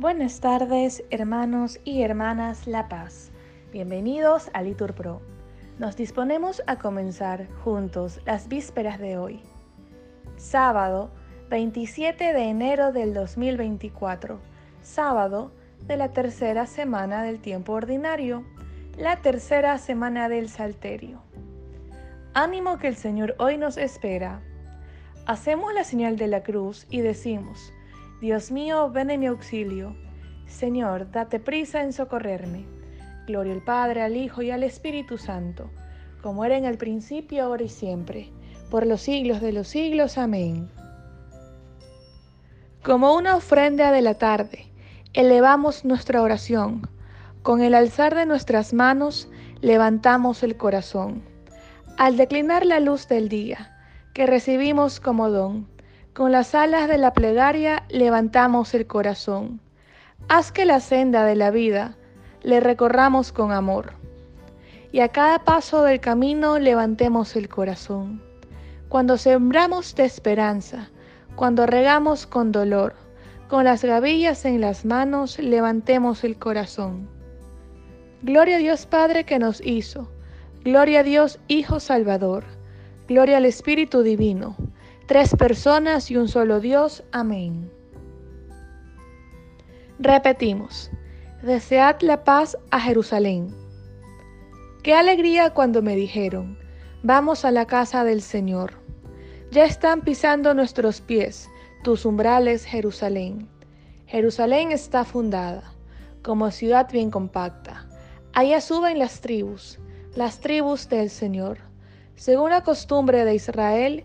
Buenas tardes, hermanos y hermanas La Paz. Bienvenidos a Litur Pro. Nos disponemos a comenzar juntos las vísperas de hoy. Sábado 27 de enero del 2024. Sábado de la tercera semana del tiempo ordinario. La tercera semana del Salterio. Ánimo que el Señor hoy nos espera. Hacemos la señal de la cruz y decimos, Dios mío, ven en mi auxilio. Señor, date prisa en socorrerme. Gloria al Padre, al Hijo y al Espíritu Santo, como era en el principio, ahora y siempre, por los siglos de los siglos. Amén. Como una ofrenda de la tarde, elevamos nuestra oración. Con el alzar de nuestras manos, levantamos el corazón. Al declinar la luz del día, que recibimos como don, con las alas de la plegaria levantamos el corazón. Haz que la senda de la vida le recorramos con amor. Y a cada paso del camino levantemos el corazón. Cuando sembramos de esperanza, cuando regamos con dolor, con las gavillas en las manos levantemos el corazón. Gloria a Dios Padre que nos hizo. Gloria a Dios Hijo Salvador. Gloria al Espíritu Divino tres personas y un solo Dios. Amén. Repetimos, desead la paz a Jerusalén. Qué alegría cuando me dijeron, vamos a la casa del Señor. Ya están pisando nuestros pies tus umbrales, Jerusalén. Jerusalén está fundada, como ciudad bien compacta. Allá suben las tribus, las tribus del Señor. Según la costumbre de Israel,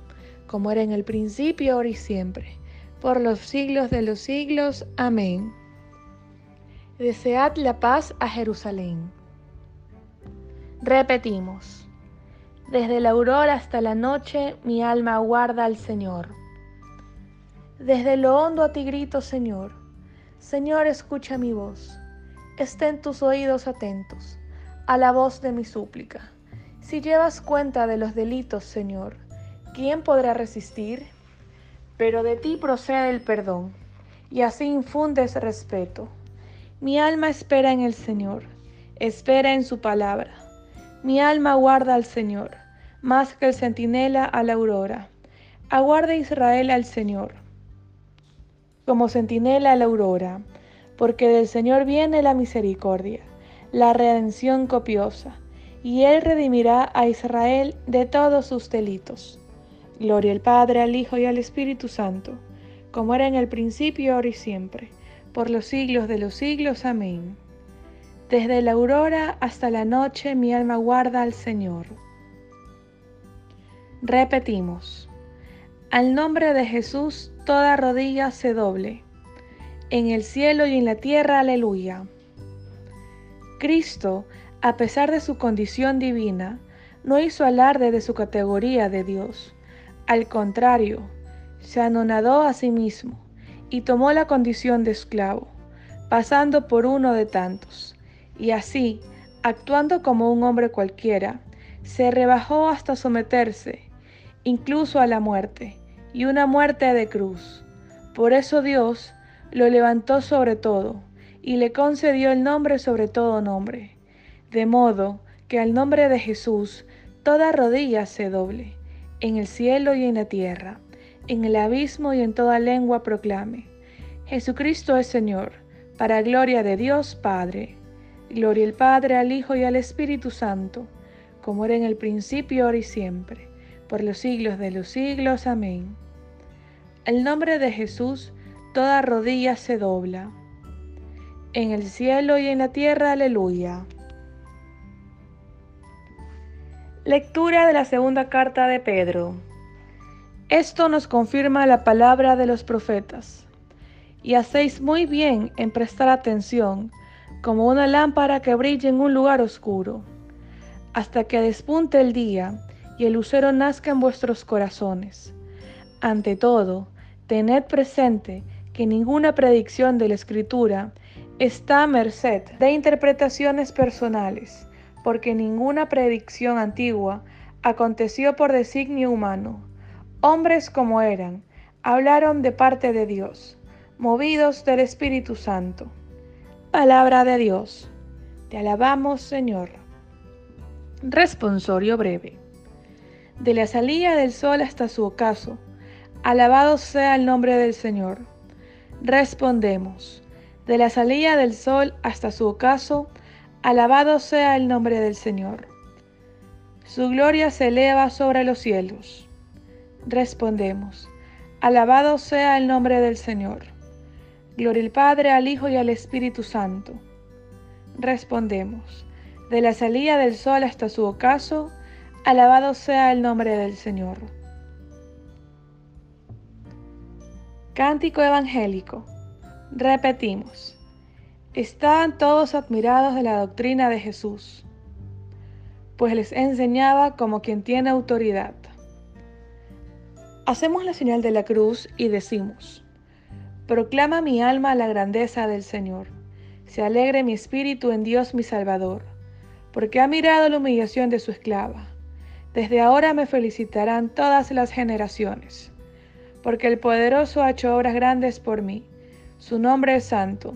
como era en el principio, ahora y siempre, por los siglos de los siglos. Amén. Desead la paz a Jerusalén. Repetimos. Desde la aurora hasta la noche mi alma aguarda al Señor. Desde lo hondo a ti grito, Señor. Señor, escucha mi voz. Estén tus oídos atentos a la voz de mi súplica. Si llevas cuenta de los delitos, Señor, ¿quién podrá resistir? Pero de ti procede el perdón, y así infundes respeto. Mi alma espera en el Señor, espera en su palabra. Mi alma guarda al Señor, más que el centinela a la aurora. Aguarda Israel al Señor, como centinela a la aurora, porque del Señor viene la misericordia, la redención copiosa, y Él redimirá a Israel de todos sus delitos. Gloria al Padre, al Hijo y al Espíritu Santo, como era en el principio, ahora y siempre, por los siglos de los siglos. Amén. Desde la aurora hasta la noche mi alma guarda al Señor. Repetimos. Al nombre de Jesús toda rodilla se doble. En el cielo y en la tierra, aleluya. Cristo, a pesar de su condición divina, no hizo alarde de su categoría de Dios al contrario, se anonadó a sí mismo y tomó la condición de esclavo, pasando por uno de tantos, y así, actuando como un hombre cualquiera, se rebajó hasta someterse, incluso a la muerte, y una muerte de cruz. Por eso Dios lo levantó sobre todo, y le concedió el nombre sobre todo nombre, de modo que al nombre de Jesús toda rodilla se doble en el cielo y en la tierra, en el abismo y en toda lengua proclame. Jesucristo es Señor, para gloria de Dios Padre. Gloria al Padre, al Hijo y al Espíritu Santo, como era en el principio, ahora y siempre, por los siglos de los siglos. Amén. El nombre de Jesús, toda rodilla se dobla. En el cielo y en la tierra, aleluya. Lectura de la segunda carta de Pedro. Esto nos confirma la palabra de los profetas. y hacéis muy bien en prestar atención, como una lámpara que brilla en un lugar oscuro, hasta que despunte el día y el lucero nazca en vuestros corazones. Ante todo, tened presente que ninguna predicción de la Escritura está a merced de interpretaciones personales, porque ninguna predicción antigua aconteció por designio humano. Hombres como eran, hablaron de parte de Dios movidos del Espíritu Santo. Palabra de Dios. Te alabamos, Señor. Responsorio breve. De la salida del sol hasta su ocaso, alabado sea el nombre del Señor. Respondemos. De la salida del sol hasta su ocaso, alabado sea el nombre del Señor. Su gloria se eleva sobre los cielos. Respondemos. Alabado sea el nombre del Señor. Gloria al Padre, al Hijo y al Espíritu Santo. Respondemos, de la salida del sol hasta su ocaso, alabado sea el nombre del Señor. Cántico evangélico. Repetimos. Estaban todos admirados de la doctrina de Jesús, pues les enseñaba como quien tiene autoridad. Hacemos la señal de la cruz y decimos, Proclama mi alma la grandeza del Señor. Se alegre mi espíritu en Dios mi Salvador, porque ha mirado la humillación de su esclava. Desde ahora me felicitarán todas las generaciones, porque el poderoso ha hecho obras grandes por mí. Su nombre es santo,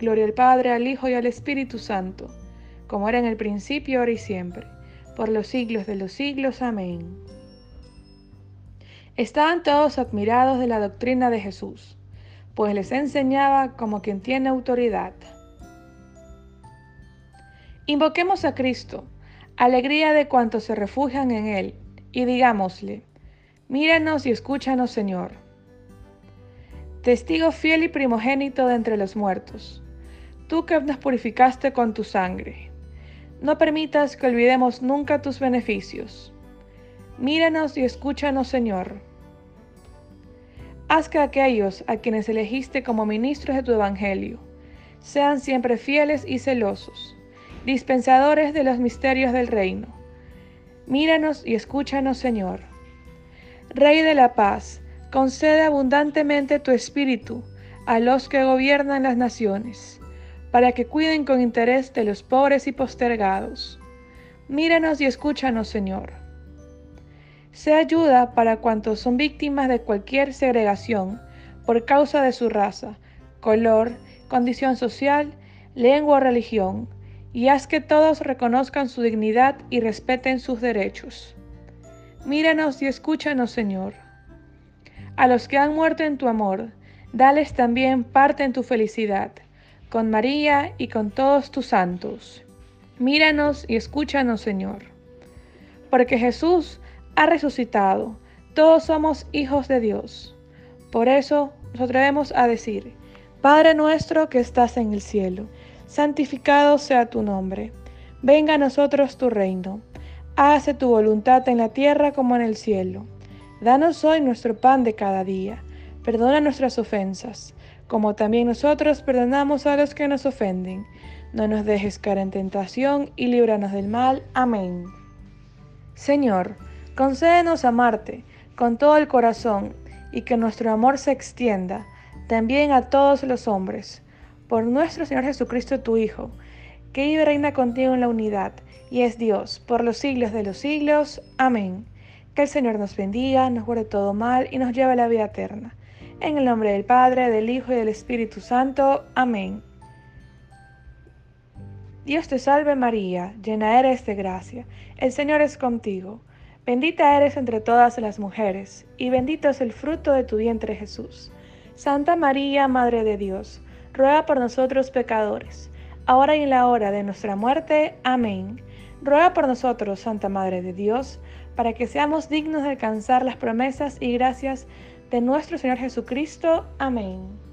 Gloria al Padre, al Hijo y al Espíritu Santo, como era en el principio, ahora y siempre, por los siglos de los siglos. Amén. Estaban todos admirados de la doctrina de Jesús, pues les enseñaba como quien tiene autoridad. Invoquemos a Cristo, alegría de cuantos se refugian en Él, y digámosle, míranos y escúchanos Señor. Testigo fiel y primogénito de entre los muertos, tú que nos purificaste con tu sangre, no permitas que olvidemos nunca tus beneficios. Míranos y escúchanos Señor Haz que aquellos a quienes elegiste como ministros de tu Evangelio sean siempre fieles y celosos, dispensadores de los misterios del reino. Míranos y escúchanos, Señor. Rey de la paz, concede abundantemente tu espíritu a los que gobiernan las naciones, para que cuiden con interés de los pobres y postergados. Míranos y escúchanos, Señor sea ayuda para cuantos son víctimas de cualquier segregación por causa de su raza, color, condición social, lengua o religión, y haz que todos reconozcan su dignidad y respeten sus derechos. Míranos y escúchanos, Señor. A los que han muerto en tu amor, dales también parte en tu felicidad, con María y con todos tus santos. Míranos y escúchanos, Señor. Porque Jesús ha resucitado. Todos somos hijos de Dios. Por eso nos atrevemos a decir, Padre nuestro que estás en el cielo, santificado sea tu nombre. Venga a nosotros tu reino. Hágase tu voluntad en la tierra como en el cielo. Danos hoy nuestro pan de cada día. Perdona nuestras ofensas, como también nosotros perdonamos a los que nos ofenden. No nos dejes caer en tentación y líbranos del mal. Amén. Señor, Concédenos amarte con todo el corazón y que nuestro amor se extienda también a todos los hombres. Por nuestro Señor Jesucristo, tu Hijo, que vive y reina contigo en la unidad y es Dios por los siglos de los siglos. Amén. Que el Señor nos bendiga, nos guarde todo mal y nos lleve a la vida eterna. En el nombre del Padre, del Hijo y del Espíritu Santo. Amén. Dios te salve María, llena eres de gracia. El Señor es contigo. Bendita eres entre todas las mujeres, y bendito es el fruto de tu vientre Jesús. Santa María, Madre de Dios, ruega por nosotros pecadores, ahora y en la hora de nuestra muerte. Amén. Ruega por nosotros, Santa Madre de Dios, para que seamos dignos de alcanzar las promesas y gracias de nuestro Señor Jesucristo. Amén.